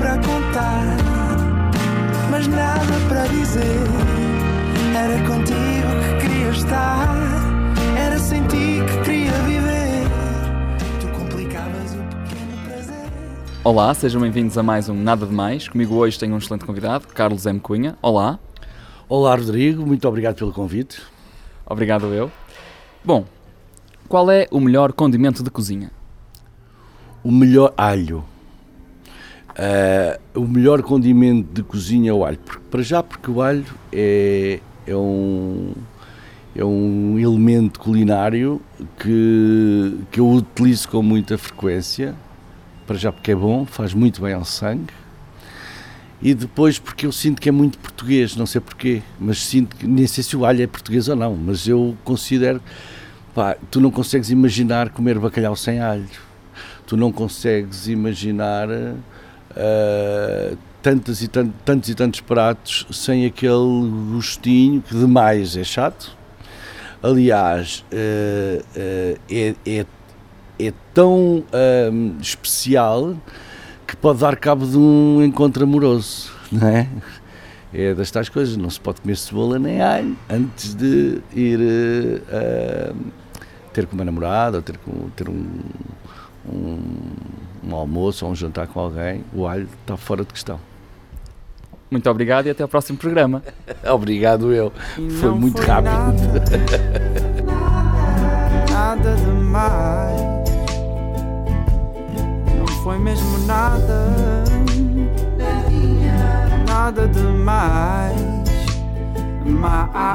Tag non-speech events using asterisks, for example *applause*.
para contar, mas nada para dizer. Era contigo que queria estar, era sem ti que queria viver. Tu complicavas o pequeno prazer. Olá, sejam bem-vindos a mais um Nada de Mais. Comigo hoje tenho um excelente convidado, Carlos M. Cunha. Olá. Olá, Rodrigo, muito obrigado pelo convite. Obrigado eu. Bom, qual é o melhor condimento de cozinha? O melhor alho. Uh, o melhor condimento de cozinha é o alho. Porque, para já, porque o alho é, é, um, é um elemento culinário que, que eu utilizo com muita frequência. Para já, porque é bom, faz muito bem ao sangue. E depois porque eu sinto que é muito português, não sei porquê, mas sinto que, nem sei se o alho é português ou não, mas eu considero, pá, tu não consegues imaginar comer bacalhau sem alho, tu não consegues imaginar uh, tantos, e tantos, tantos e tantos pratos sem aquele gostinho que demais é chato. Aliás, uh, uh, é, é, é tão especial que pode dar cabo de um encontro amoroso, *laughs* não é? É das tais coisas, não se pode comer cebola nem alho antes de ir uh, ter com uma namorada ou ter, com, ter um, um, um almoço ou um jantar com alguém, o alho está fora de questão. Muito obrigado e até ao próximo programa. *laughs* obrigado eu. Foi muito foi rápido. Nada, nada demais foi mesmo nada, nada demais. Mais.